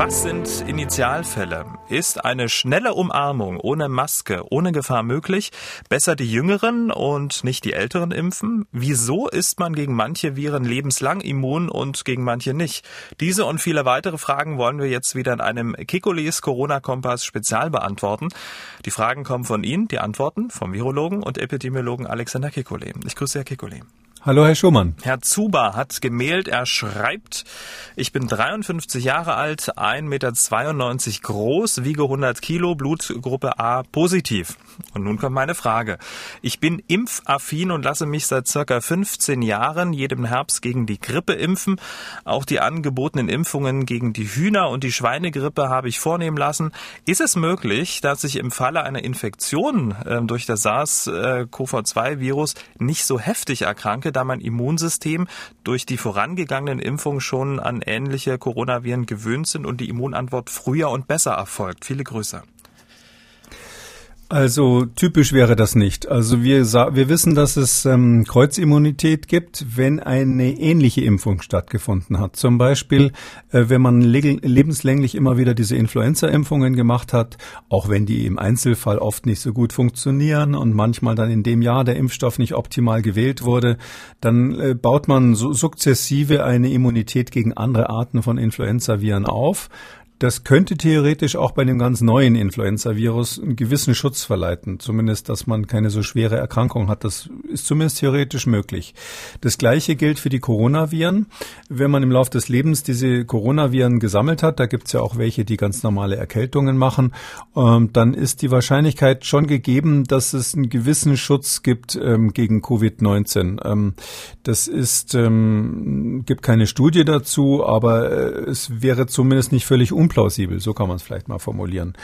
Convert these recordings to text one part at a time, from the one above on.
Was sind Initialfälle? Ist eine schnelle Umarmung ohne Maske, ohne Gefahr möglich? Besser die Jüngeren und nicht die Älteren impfen? Wieso ist man gegen manche Viren lebenslang immun und gegen manche nicht? Diese und viele weitere Fragen wollen wir jetzt wieder in einem Kikulis Corona-Kompass Spezial beantworten. Die Fragen kommen von Ihnen, die Antworten vom Virologen und Epidemiologen Alexander Kikule. Ich grüße Herr Kikule. Hallo, Herr Schumann. Herr Zuber hat gemailt, er schreibt, ich bin 53 Jahre alt, 1,92 Meter groß, wiege 100 Kilo, Blutgruppe A positiv. Und nun kommt meine Frage. Ich bin impfaffin und lasse mich seit circa 15 Jahren jedem Herbst gegen die Grippe impfen. Auch die angebotenen Impfungen gegen die Hühner- und die Schweinegrippe habe ich vornehmen lassen. Ist es möglich, dass ich im Falle einer Infektion äh, durch das SARS-CoV-2-Virus nicht so heftig erkranke, da mein Immunsystem durch die vorangegangenen Impfungen schon an ähnliche Coronaviren gewöhnt sind und die Immunantwort früher und besser erfolgt. Viele Grüße. Also typisch wäre das nicht. Also wir, wir wissen, dass es ähm, Kreuzimmunität gibt, wenn eine ähnliche Impfung stattgefunden hat. Zum Beispiel, äh, wenn man lebenslänglich immer wieder diese Influenza-Impfungen gemacht hat, auch wenn die im Einzelfall oft nicht so gut funktionieren und manchmal dann in dem Jahr der Impfstoff nicht optimal gewählt wurde, dann äh, baut man so sukzessive eine Immunität gegen andere Arten von Influenza-Viren auf. Das könnte theoretisch auch bei dem ganz neuen Influenza-Virus einen gewissen Schutz verleiten. Zumindest, dass man keine so schwere Erkrankung hat. Das ist zumindest theoretisch möglich. Das Gleiche gilt für die Coronaviren. Wenn man im Laufe des Lebens diese Coronaviren gesammelt hat, da gibt es ja auch welche, die ganz normale Erkältungen machen, ähm, dann ist die Wahrscheinlichkeit schon gegeben, dass es einen gewissen Schutz gibt ähm, gegen Covid-19. Ähm, das ist, gibt keine Studie dazu, aber äh, es wäre zumindest nicht völlig un unplausibel, so kann man es vielleicht mal formulieren.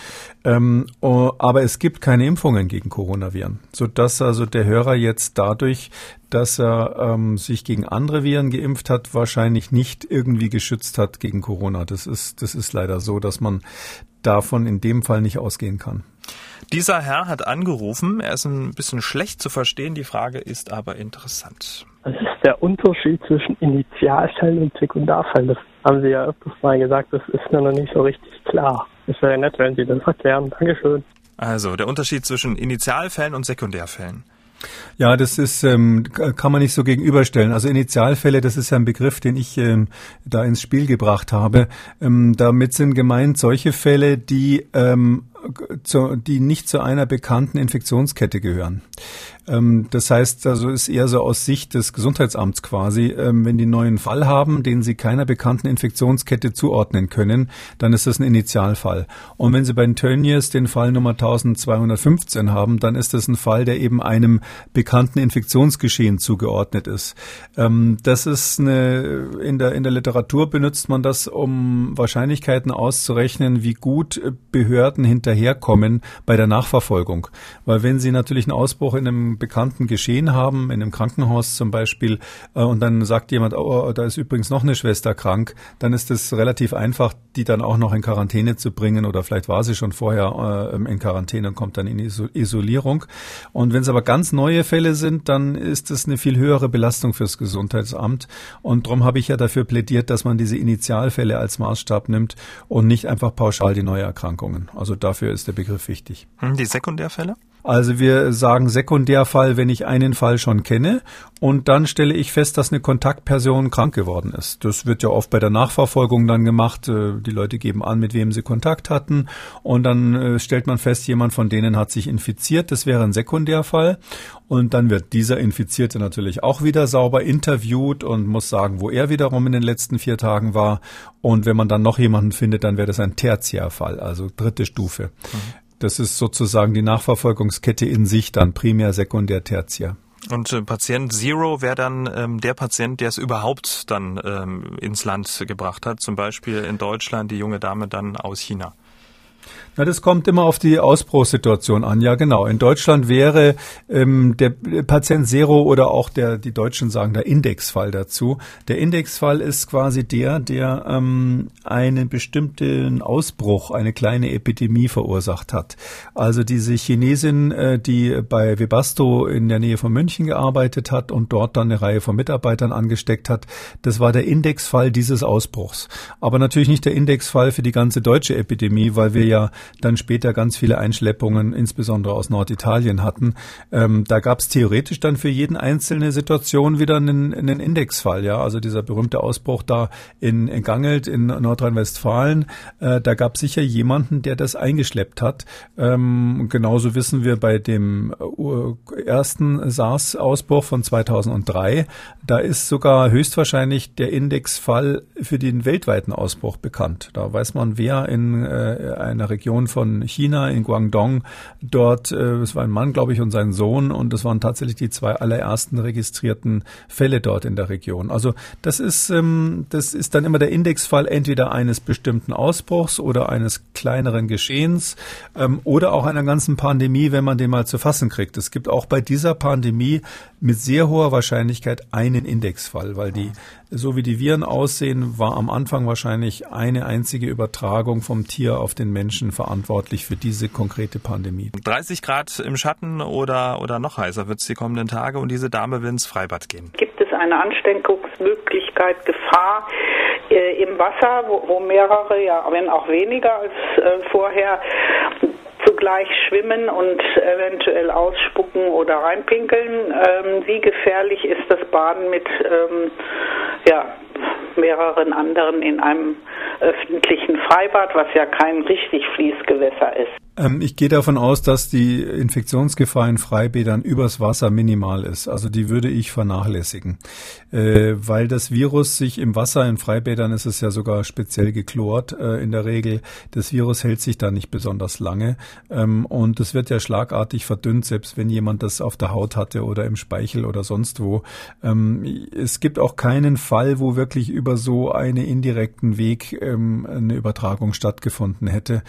Ähm, aber es gibt keine Impfungen gegen Coronaviren, sodass also der Hörer jetzt dadurch, dass er ähm, sich gegen andere Viren geimpft hat, wahrscheinlich nicht irgendwie geschützt hat gegen Corona. Das ist, das ist leider so, dass man davon in dem Fall nicht ausgehen kann. Dieser Herr hat angerufen. Er ist ein bisschen schlecht zu verstehen. Die Frage ist aber interessant. Was ist der Unterschied zwischen Initialfällen und Sekundarfällen? Das haben Sie ja öfters mal gesagt. Das ist mir noch nicht so richtig klar. Es wäre nett, wenn Sie das erklären. Dankeschön. Also, der Unterschied zwischen Initialfällen und Sekundärfällen. Ja, das ist ähm, kann man nicht so gegenüberstellen. Also Initialfälle, das ist ja ein Begriff, den ich ähm, da ins Spiel gebracht habe. Ähm, damit sind gemeint solche Fälle, die ähm, zu, die nicht zu einer bekannten Infektionskette gehören. Ähm, das heißt, also ist eher so aus Sicht des Gesundheitsamts quasi, ähm, wenn die einen neuen Fall haben, den sie keiner bekannten Infektionskette zuordnen können, dann ist das ein Initialfall. Und wenn sie bei den Tönnies den Fall Nummer 1215 haben, dann ist das ein Fall, der eben einem bekannten Infektionsgeschehen zugeordnet ist. Ähm, das ist eine, in der, in der Literatur benutzt man das, um Wahrscheinlichkeiten auszurechnen, wie gut Behörden hinterherkommen bei der Nachverfolgung. Weil wenn sie natürlich einen Ausbruch in einem bekannten Geschehen haben, in einem Krankenhaus zum Beispiel, äh, und dann sagt jemand, oh, da ist übrigens noch eine Schwester krank, dann ist es relativ einfach, die dann auch noch in Quarantäne zu bringen oder vielleicht war sie schon vorher äh, in Quarantäne und kommt dann in Isolierung. Und wenn es aber ganz neue Fälle sind, dann ist es eine viel höhere Belastung fürs Gesundheitsamt. Und darum habe ich ja dafür plädiert, dass man diese Initialfälle als Maßstab nimmt und nicht einfach pauschal die neue Erkrankungen. Also dafür ist der Begriff wichtig. Hm, die Sekundärfälle? Also wir sagen Sekundärfall, wenn ich einen Fall schon kenne und dann stelle ich fest, dass eine Kontaktperson krank geworden ist. Das wird ja oft bei der Nachverfolgung dann gemacht. Äh, die Leute geben an, mit wem sie Kontakt hatten und dann äh, stellt man fest, jemand von denen hat sich infiziert. Das wäre ein Sekundärfall und dann wird dieser Infizierte natürlich auch wieder sauber interviewt und muss sagen, wo er wiederum in den letzten vier Tagen war. Und wenn man dann noch jemanden findet, dann wäre das ein Tertiärfall, also dritte Stufe. Mhm. Das ist sozusagen die Nachverfolgungskette in sich, dann primär, sekundär, tertiär. Und äh, Patient Zero wäre dann ähm, der Patient, der es überhaupt dann ähm, ins Land gebracht hat, zum Beispiel in Deutschland die junge Dame dann aus China. Ja, das kommt immer auf die Ausbruchssituation an. Ja, genau. In Deutschland wäre ähm, der Patient Zero oder auch der, die Deutschen sagen, der Indexfall dazu. Der Indexfall ist quasi der, der ähm, einen bestimmten Ausbruch, eine kleine Epidemie verursacht hat. Also diese Chinesin, äh, die bei Webasto in der Nähe von München gearbeitet hat und dort dann eine Reihe von Mitarbeitern angesteckt hat, das war der Indexfall dieses Ausbruchs. Aber natürlich nicht der Indexfall für die ganze deutsche Epidemie, weil wir ja dann später ganz viele Einschleppungen, insbesondere aus Norditalien hatten. Ähm, da gab es theoretisch dann für jeden einzelne Situation wieder einen, einen Indexfall. Ja, also dieser berühmte Ausbruch da in, in Gangelt in Nordrhein-Westfalen, äh, da gab es sicher jemanden, der das eingeschleppt hat. Ähm, genauso wissen wir bei dem äh, ersten SARS-Ausbruch von 2003, da ist sogar höchstwahrscheinlich der Indexfall für den weltweiten Ausbruch bekannt. Da weiß man, wer in äh, einer Region Region von China, in Guangdong. Dort, äh, es war ein Mann, glaube ich, und sein Sohn und das waren tatsächlich die zwei allerersten registrierten Fälle dort in der Region. Also das ist, ähm, das ist dann immer der Indexfall entweder eines bestimmten Ausbruchs oder eines kleineren Geschehens ähm, oder auch einer ganzen Pandemie, wenn man den mal zu fassen kriegt. Es gibt auch bei dieser Pandemie mit sehr hoher Wahrscheinlichkeit einen Indexfall, weil die so wie die Viren aussehen, war am Anfang wahrscheinlich eine einzige Übertragung vom Tier auf den Menschen verantwortlich für diese konkrete Pandemie. 30 Grad im Schatten oder, oder noch heißer wird es die kommenden Tage und diese Dame will ins Freibad gehen. Gibt es eine Ansteckungsmöglichkeit, Gefahr äh, im Wasser, wo, wo, mehrere, ja, wenn auch weniger als äh, vorher, zugleich schwimmen und eventuell ausspucken oder reinpinkeln. Ähm, wie gefährlich ist das Baden mit ähm, ja, mehreren anderen in einem öffentlichen Freibad, was ja kein richtig Fließgewässer ist? Ähm, ich gehe davon aus, dass die Infektionsgefahr in Freibädern übers Wasser minimal ist. Also die würde ich vernachlässigen. Äh, weil das Virus sich im Wasser, in Freibädern ist es ja sogar speziell geklort äh, in der Regel. Das Virus hält sich da nicht besonders lange. Ähm, und es wird ja schlagartig verdünnt, selbst wenn jemand das auf der Haut hatte oder im Speichel oder sonst wo. Ähm, es gibt auch keinen Fall, wo wirklich über so einen indirekten Weg ähm, eine Übertragung stattgefunden hätte.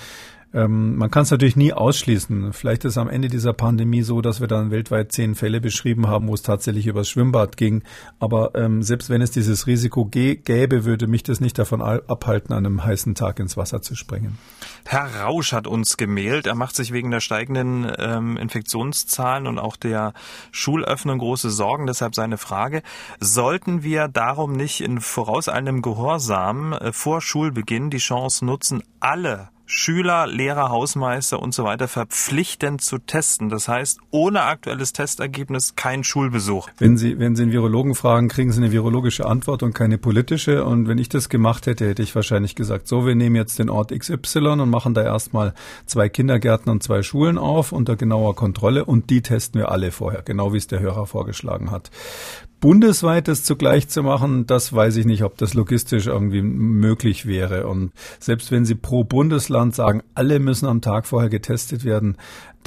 Ähm, man kann es natürlich nie ausschließen. Vielleicht ist am Ende dieser Pandemie so, dass wir dann weltweit zehn Fälle beschrieben haben, wo es tatsächlich übers Schwimmbad ging. Aber ähm, selbst wenn es dieses Risiko gäbe, würde mich das nicht davon abhalten, an einem heißen Tag ins Wasser zu springen. Herr Rausch hat uns gemailt. Er macht sich wegen der steigenden ähm, Infektionszahlen und auch der Schulöffnung große Sorgen. Deshalb seine Frage. Sollten wir darum nicht in vorauseilendem Gehorsam äh, vor Schulbeginn die Chance nutzen, alle Schüler, Lehrer, Hausmeister und so weiter verpflichtend zu testen. Das heißt, ohne aktuelles Testergebnis kein Schulbesuch. Wenn Sie, wenn Sie einen Virologen fragen, kriegen Sie eine virologische Antwort und keine politische. Und wenn ich das gemacht hätte, hätte ich wahrscheinlich gesagt, so, wir nehmen jetzt den Ort XY und machen da erstmal zwei Kindergärten und zwei Schulen auf unter genauer Kontrolle und die testen wir alle vorher, genau wie es der Hörer vorgeschlagen hat bundesweit das zugleich zu machen, das weiß ich nicht, ob das logistisch irgendwie möglich wäre. Und selbst wenn Sie pro Bundesland sagen, alle müssen am Tag vorher getestet werden,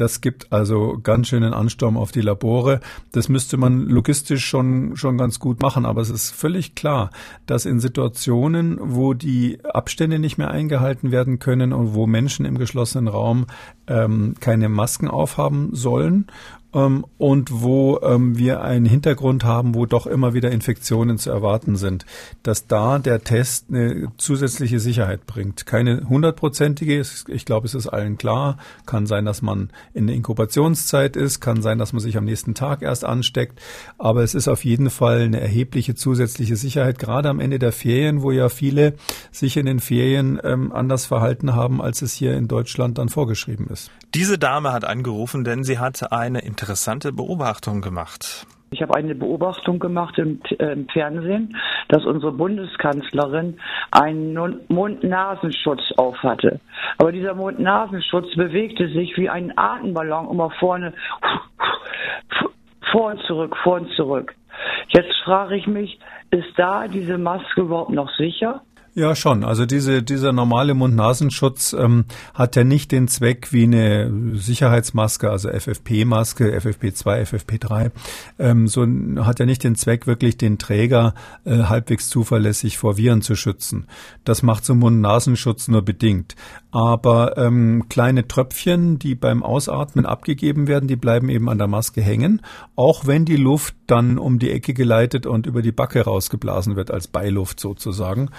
das gibt also ganz schönen Ansturm auf die Labore. Das müsste man logistisch schon, schon ganz gut machen. Aber es ist völlig klar, dass in Situationen, wo die Abstände nicht mehr eingehalten werden können und wo Menschen im geschlossenen Raum ähm, keine Masken aufhaben sollen ähm, und wo ähm, wir einen Hintergrund haben, wo doch immer wieder Infektionen zu erwarten sind, dass da der Test eine zusätzliche Sicherheit bringt. Keine hundertprozentige, ich glaube, es ist allen klar. Kann sein, dass man in der Inkubationszeit ist, kann sein, dass man sich am nächsten Tag erst ansteckt, aber es ist auf jeden Fall eine erhebliche zusätzliche Sicherheit, gerade am Ende der Ferien, wo ja viele sich in den Ferien ähm, anders verhalten haben, als es hier in Deutschland dann vorgeschrieben ist. Diese Dame hat angerufen, denn sie hat eine interessante Beobachtung gemacht. Ich habe eine Beobachtung gemacht im, äh, im, Fernsehen, dass unsere Bundeskanzlerin einen Mund-Nasenschutz aufhatte. Aber dieser Mund-Nasenschutz bewegte sich wie ein Atemballon immer vorne, vor und zurück, vor und zurück. Jetzt frage ich mich, ist da diese Maske überhaupt noch sicher? Ja, schon. Also diese, dieser normale Mund-Nasenschutz ähm, hat ja nicht den Zweck wie eine Sicherheitsmaske, also FFP-Maske, FFP2, FFP3, ähm, so hat ja nicht den Zweck, wirklich den Träger äh, halbwegs zuverlässig vor Viren zu schützen. Das macht so Mund-Nasenschutz nur bedingt. Aber ähm, kleine Tröpfchen, die beim Ausatmen abgegeben werden, die bleiben eben an der Maske hängen, auch wenn die Luft dann um die Ecke geleitet und über die Backe rausgeblasen wird als Beiluft sozusagen.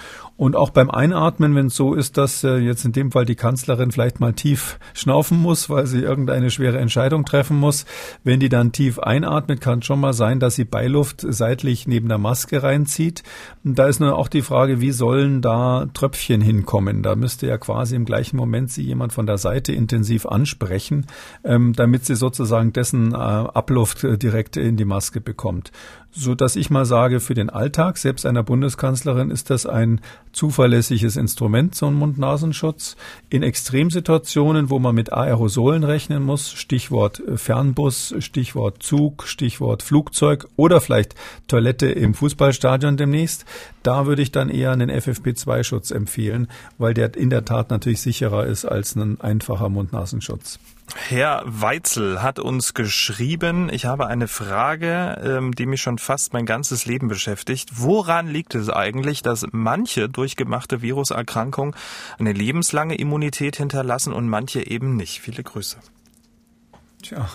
Auch beim Einatmen, wenn es so ist, dass äh, jetzt in dem Fall die Kanzlerin vielleicht mal tief schnaufen muss, weil sie irgendeine schwere Entscheidung treffen muss, wenn die dann tief einatmet, kann schon mal sein, dass sie Beiluft seitlich neben der Maske reinzieht. Und da ist nur auch die Frage, wie sollen da Tröpfchen hinkommen? Da müsste ja quasi im gleichen Moment sie jemand von der Seite intensiv ansprechen, ähm, damit sie sozusagen dessen äh, Abluft äh, direkt in die Maske bekommt so dass ich mal sage, für den Alltag selbst einer Bundeskanzlerin ist das ein zuverlässiges Instrument, so ein Mund-Nasenschutz. In Extremsituationen, wo man mit Aerosolen rechnen muss, Stichwort äh, Fernbus, Stichwort Zug, Stichwort Flugzeug oder vielleicht Toilette im Fußballstadion demnächst, da würde ich dann eher einen FFP2-Schutz empfehlen, weil der in der Tat natürlich sicherer ist als ein einfacher Mund-Nasenschutz. Herr Weitzel hat uns geschrieben, ich habe eine Frage, ähm, die mich schon fast mein ganzes Leben beschäftigt. Woran liegt es eigentlich, dass manche durchgemachte Viruserkrankungen eine lebenslange Immunität hinterlassen und manche eben nicht? Viele Grüße. Tja,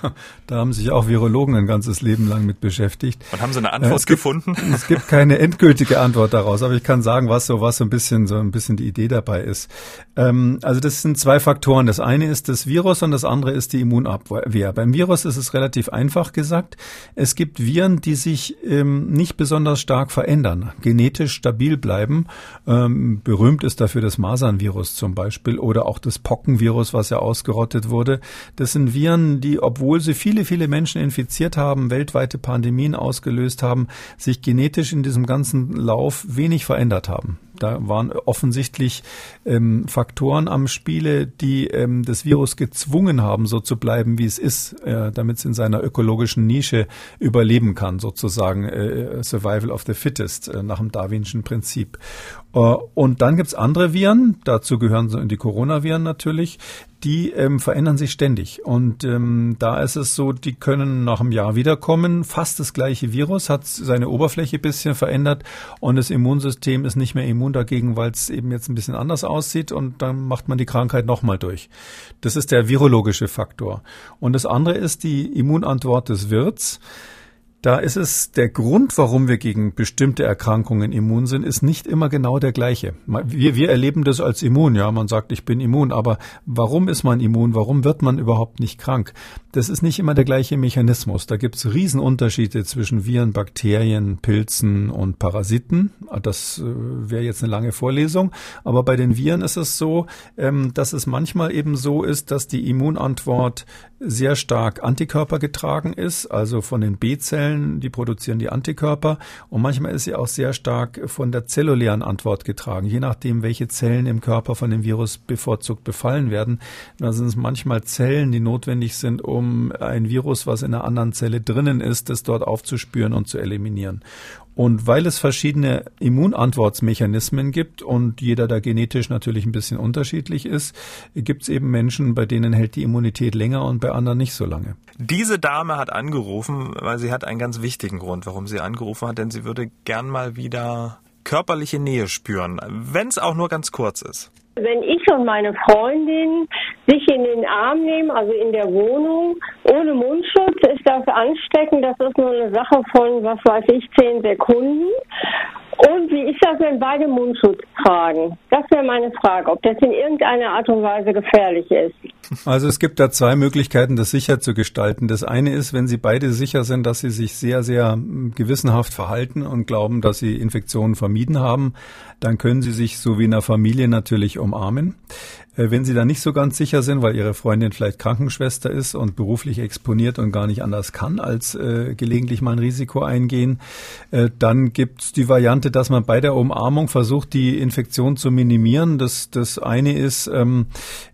da haben sich auch Virologen ein ganzes Leben lang mit beschäftigt. Und haben Sie eine Antwort äh, es gefunden? Gibt, es gibt keine endgültige Antwort daraus, aber ich kann sagen, was so was so ein bisschen so ein bisschen die Idee dabei ist. Ähm, also das sind zwei Faktoren. Das eine ist das Virus und das andere ist die Immunabwehr. Beim Virus ist es relativ einfach gesagt. Es gibt Viren, die sich ähm, nicht besonders stark verändern, genetisch stabil bleiben. Ähm, berühmt ist dafür das Masernvirus zum Beispiel oder auch das Pockenvirus, was ja ausgerottet wurde. Das sind Viren, die obwohl sie viele, viele Menschen infiziert haben, weltweite Pandemien ausgelöst haben, sich genetisch in diesem ganzen Lauf wenig verändert haben. Da waren offensichtlich ähm, Faktoren am Spiele, die ähm, das Virus gezwungen haben, so zu bleiben, wie es ist, äh, damit es in seiner ökologischen Nische überleben kann, sozusagen äh, Survival of the Fittest äh, nach dem Darwinschen Prinzip. Äh, und dann gibt's andere Viren, dazu gehören so die Coronaviren natürlich, die ähm, verändern sich ständig. Und ähm, da ist es so, die können nach einem Jahr wiederkommen. Fast das gleiche Virus hat seine Oberfläche bisschen verändert und das Immunsystem ist nicht mehr immun dagegen, weil es eben jetzt ein bisschen anders aussieht und dann macht man die Krankheit nochmal durch. Das ist der virologische Faktor. Und das andere ist die Immunantwort des Wirts. Da ist es der Grund, warum wir gegen bestimmte Erkrankungen immun sind, ist nicht immer genau der gleiche. Wir, wir erleben das als immun, ja, man sagt, ich bin immun, aber warum ist man immun? Warum wird man überhaupt nicht krank? Das ist nicht immer der gleiche Mechanismus. Da gibt es Riesenunterschiede zwischen Viren, Bakterien, Pilzen und Parasiten. Das äh, wäre jetzt eine lange Vorlesung. Aber bei den Viren ist es so, ähm, dass es manchmal eben so ist, dass die Immunantwort sehr stark Antikörper getragen ist, also von den B-Zellen, die produzieren die Antikörper und manchmal ist sie auch sehr stark von der zellulären Antwort getragen, je nachdem, welche Zellen im Körper von dem Virus bevorzugt befallen werden. Da sind es manchmal Zellen, die notwendig sind, um ein Virus, was in einer anderen Zelle drinnen ist, das dort aufzuspüren und zu eliminieren. Und weil es verschiedene Immunantwortmechanismen gibt und jeder da genetisch natürlich ein bisschen unterschiedlich ist, gibt es eben Menschen, bei denen hält die Immunität länger und bei anderen nicht so lange. Diese Dame hat angerufen, weil sie hat einen ganz wichtigen Grund, warum sie angerufen hat, denn sie würde gern mal wieder körperliche Nähe spüren, wenn es auch nur ganz kurz ist. Wenn ich und meine Freundin sich in den Arm nehmen, also in der Wohnung, ohne Mundschutz, ist das ansteckend. Das ist nur eine Sache von, was weiß ich, zehn Sekunden. Und wie ist das, wenn beide Mundschutz tragen? Das wäre meine Frage, ob das in irgendeiner Art und Weise gefährlich ist. Also es gibt da zwei Möglichkeiten, das sicher zu gestalten. Das eine ist, wenn Sie beide sicher sind, dass Sie sich sehr, sehr hm, gewissenhaft verhalten und glauben, dass Sie Infektionen vermieden haben, dann können Sie sich so wie in einer Familie natürlich umarmen. Äh, wenn Sie da nicht so ganz sicher sind, weil Ihre Freundin vielleicht Krankenschwester ist und beruflich exponiert und gar nicht anders kann, als äh, gelegentlich mal ein Risiko eingehen, äh, dann gibt es die Variante, dass man bei der Umarmung versucht, die Infektion zu minimieren. Das, das eine ist, ähm,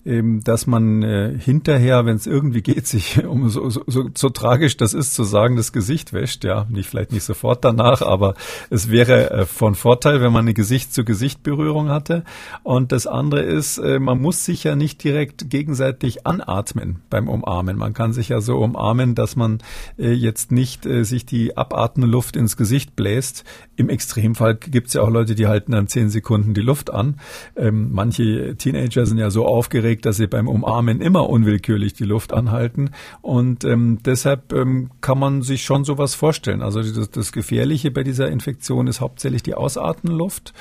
ähm, dass man äh, hinterher, wenn es irgendwie geht, sich um so, so, so, so tragisch das ist zu sagen, das Gesicht wäscht. Ja, nicht vielleicht nicht sofort danach, aber es wäre äh, von Vorteil, wenn man eine Gesicht-zu-Gesicht-Berührung hatte. Und das andere ist, äh, man muss sich ja nicht direkt gegenseitig anatmen beim Umarmen. Man kann sich ja so umarmen, dass man äh, jetzt nicht äh, sich die abatmende Luft ins Gesicht bläst. Im Extremfall gibt es ja auch Leute, die halten dann zehn Sekunden die Luft an. Ähm, manche Teenager sind ja so aufgeregt, dass sie beim Umarmen immer unwillkürlich die Luft anhalten. Und ähm, deshalb ähm, kann man sich schon sowas vorstellen. Also das, das Gefährliche bei dieser Infektion ist hauptsächlich die Ausatmenluft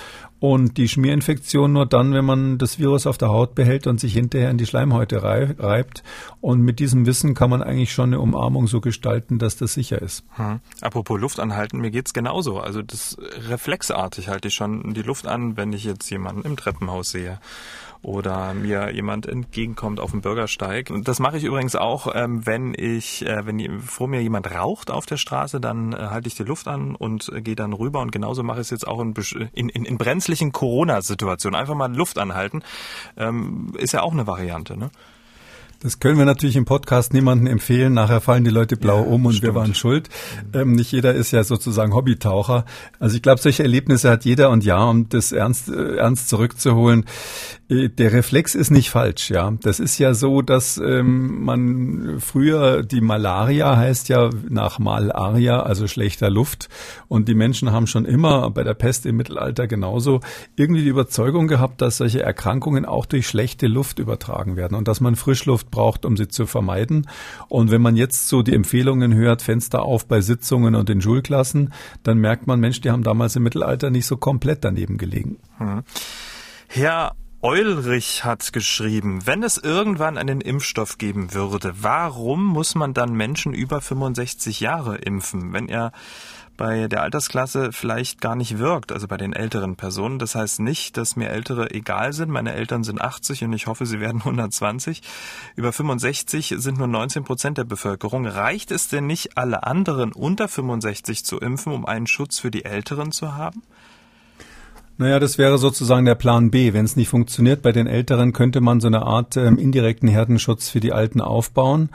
und die Schmierinfektion nur dann, wenn man das Virus auf der Haut behält und sich hinterher in die Schleimhäute reibt. Und mit diesem Wissen kann man eigentlich schon eine Umarmung so gestalten, dass das sicher ist. Hm. Apropos Luft anhalten, mir geht's genauso. Also das reflexartig halte ich schon die Luft an, wenn ich jetzt jemanden im Treppenhaus sehe oder mir jemand entgegenkommt auf dem Bürgersteig. Das mache ich übrigens auch, ähm, wenn ich, äh, wenn vor mir jemand raucht auf der Straße, dann äh, halte ich die Luft an und äh, gehe dann rüber. Und genauso mache ich es jetzt auch in, in, in, in brenzlichen Corona-Situationen. Einfach mal Luft anhalten, ähm, ist ja auch eine Variante. Ne? Das können wir natürlich im Podcast niemandem empfehlen. Nachher fallen die Leute blau ja, um und stimmt. wir waren schuld. Ähm, nicht jeder ist ja sozusagen Hobbytaucher. Also ich glaube, solche Erlebnisse hat jeder und ja, um das ernst, äh, ernst zurückzuholen. Äh, der Reflex ist nicht falsch, ja. Das ist ja so, dass ähm, man früher die Malaria heißt ja nach Malaria, also schlechter Luft. Und die Menschen haben schon immer bei der Pest im Mittelalter genauso irgendwie die Überzeugung gehabt, dass solche Erkrankungen auch durch schlechte Luft übertragen werden und dass man Frischluft braucht, um sie zu vermeiden. Und wenn man jetzt so die Empfehlungen hört, Fenster auf bei Sitzungen und in Schulklassen, dann merkt man, Mensch, die haben damals im Mittelalter nicht so komplett daneben gelegen. Hm. Herr Eulrich hat geschrieben, wenn es irgendwann einen Impfstoff geben würde, warum muss man dann Menschen über 65 Jahre impfen, wenn er bei der Altersklasse vielleicht gar nicht wirkt, also bei den älteren Personen. Das heißt nicht, dass mir Ältere egal sind. Meine Eltern sind 80 und ich hoffe, sie werden 120. Über 65 sind nur 19 Prozent der Bevölkerung. Reicht es denn nicht, alle anderen unter 65 zu impfen, um einen Schutz für die Älteren zu haben? Naja, das wäre sozusagen der Plan B. Wenn es nicht funktioniert bei den Älteren, könnte man so eine Art ähm, indirekten Herdenschutz für die Alten aufbauen.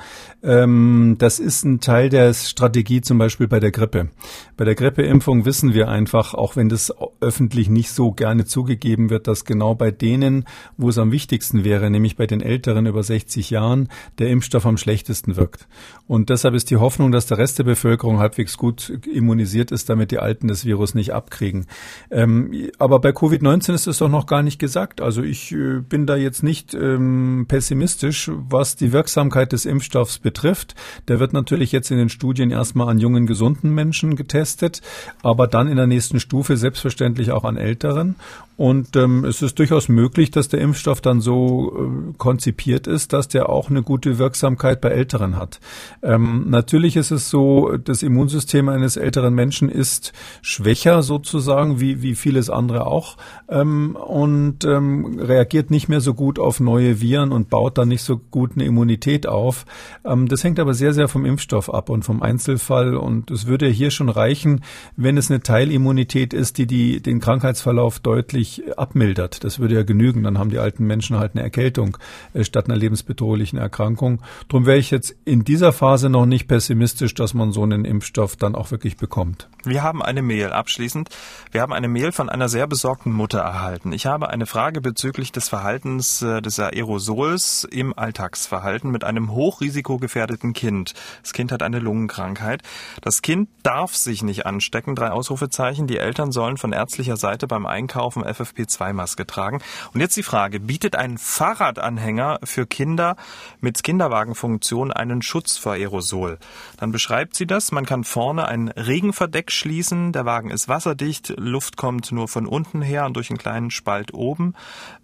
Ähm, das ist ein Teil der Strategie zum Beispiel bei der Grippe. Bei der Grippeimpfung wissen wir einfach, auch wenn das öffentlich nicht so gerne zugegeben wird, dass genau bei denen, wo es am wichtigsten wäre, nämlich bei den Älteren über 60 Jahren, der Impfstoff am schlechtesten wirkt. Und deshalb ist die Hoffnung, dass der Rest der Bevölkerung halbwegs gut immunisiert ist, damit die Alten das Virus nicht abkriegen. Ähm, aber bei Covid-19 ist es doch noch gar nicht gesagt. Also ich äh, bin da jetzt nicht ähm, pessimistisch, was die Wirksamkeit des Impfstoffs betrifft. Der wird natürlich jetzt in den Studien erstmal an jungen, gesunden Menschen getestet, aber dann in der nächsten Stufe selbstverständlich auch an älteren. Und ähm, es ist durchaus möglich, dass der Impfstoff dann so äh, konzipiert ist, dass der auch eine gute Wirksamkeit bei Älteren hat. Ähm, natürlich ist es so, das Immunsystem eines älteren Menschen ist schwächer sozusagen, wie, wie vieles andere auch, ähm, und ähm, reagiert nicht mehr so gut auf neue Viren und baut dann nicht so gut eine Immunität auf. Ähm, das hängt aber sehr, sehr vom Impfstoff ab und vom Einzelfall. Und es würde hier schon reichen, wenn es eine Teilimmunität ist, die, die den Krankheitsverlauf deutlich deutlich abmildert. Das würde ja genügen. Dann haben die alten Menschen halt eine Erkältung äh, statt einer lebensbedrohlichen Erkrankung. Darum wäre ich jetzt in dieser Phase noch nicht pessimistisch, dass man so einen Impfstoff dann auch wirklich bekommt. Wir haben eine Mail abschließend. Wir haben eine Mail von einer sehr besorgten Mutter erhalten. Ich habe eine Frage bezüglich des Verhaltens äh, des Aerosols im Alltagsverhalten mit einem hochrisikogefährdeten Kind. Das Kind hat eine Lungenkrankheit. Das Kind darf sich nicht anstecken. Drei Ausrufezeichen. Die Eltern sollen von ärztlicher Seite beim Einkaufen FFP2-Maske tragen. Und jetzt die Frage, bietet ein Fahrradanhänger für Kinder mit Kinderwagenfunktion einen Schutz vor Aerosol? Dann beschreibt sie das. Man kann vorne ein Regenverdeck schließen. Der Wagen ist wasserdicht. Luft kommt nur von unten her und durch einen kleinen Spalt oben.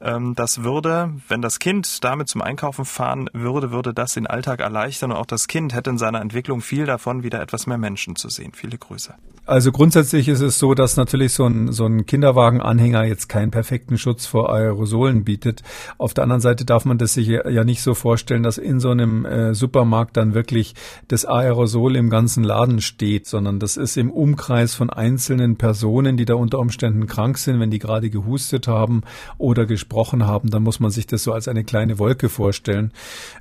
Ähm, das würde, wenn das Kind damit zum Einkaufen fahren würde, würde das den Alltag erleichtern und auch das Kind hätte in seiner Entwicklung viel davon, wieder etwas mehr Menschen zu sehen. Viele Grüße. Also grundsätzlich ist es so, dass natürlich so ein, so ein Kinderwagenanhänger jetzt jetzt keinen perfekten Schutz vor Aerosolen bietet. Auf der anderen Seite darf man das sich ja nicht so vorstellen, dass in so einem äh, Supermarkt dann wirklich das Aerosol im ganzen Laden steht, sondern das ist im Umkreis von einzelnen Personen, die da unter Umständen krank sind, wenn die gerade gehustet haben oder gesprochen haben, dann muss man sich das so als eine kleine Wolke vorstellen.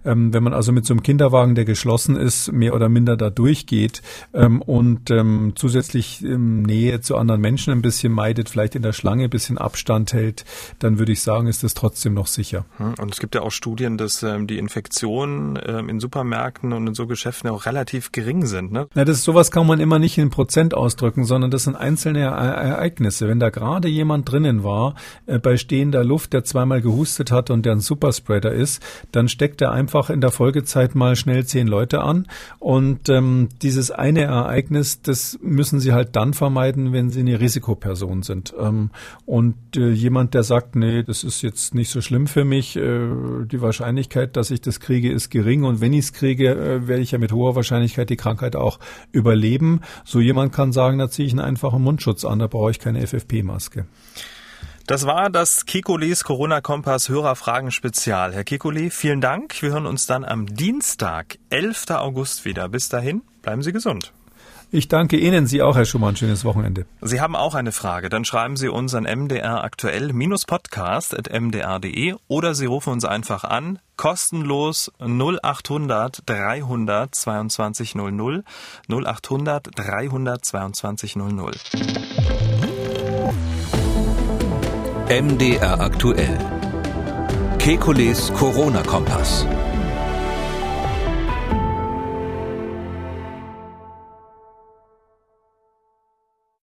Ähm, wenn man also mit so einem Kinderwagen, der geschlossen ist, mehr oder minder da durchgeht ähm, und ähm, zusätzlich ähm, Nähe zu anderen Menschen ein bisschen meidet, vielleicht in der Schlange ein bisschen Abstand hält, dann würde ich sagen, ist das trotzdem noch sicher. Hm, und es gibt ja auch Studien, dass ähm, die Infektionen ähm, in Supermärkten und in so Geschäften auch relativ gering sind. Ne? Na, das sowas kann man immer nicht in Prozent ausdrücken, sondern das sind einzelne Ereignisse. Wenn da gerade jemand drinnen war, äh, bei stehender Luft, der zweimal gehustet hat und der ein Superspreader ist, dann steckt er einfach in der Folgezeit mal schnell zehn Leute an. Und ähm, dieses eine Ereignis, das müssen sie halt dann vermeiden, wenn sie eine Risikoperson sind. Ähm, und äh, jemand, der sagt, nee, das ist jetzt nicht so schlimm für mich, äh, die Wahrscheinlichkeit, dass ich das kriege, ist gering. Und wenn ich es kriege, äh, werde ich ja mit hoher Wahrscheinlichkeit die Krankheit auch überleben. So jemand kann sagen, da ziehe ich einen einfachen Mundschutz an, da brauche ich keine FFP-Maske. Das war das Kekules Corona-Kompass Hörerfragen Spezial. Herr Kekule, vielen Dank. Wir hören uns dann am Dienstag, 11. August wieder. Bis dahin, bleiben Sie gesund. Ich danke Ihnen, Sie auch, Herr Schumann. Schönes Wochenende. Sie haben auch eine Frage. Dann schreiben Sie uns an mdraktuell-podcast.mdr.de oder Sie rufen uns einfach an. Kostenlos 0800 300 22 00 0800 300 22 00. MDR aktuell. Kekules Corona-Kompass.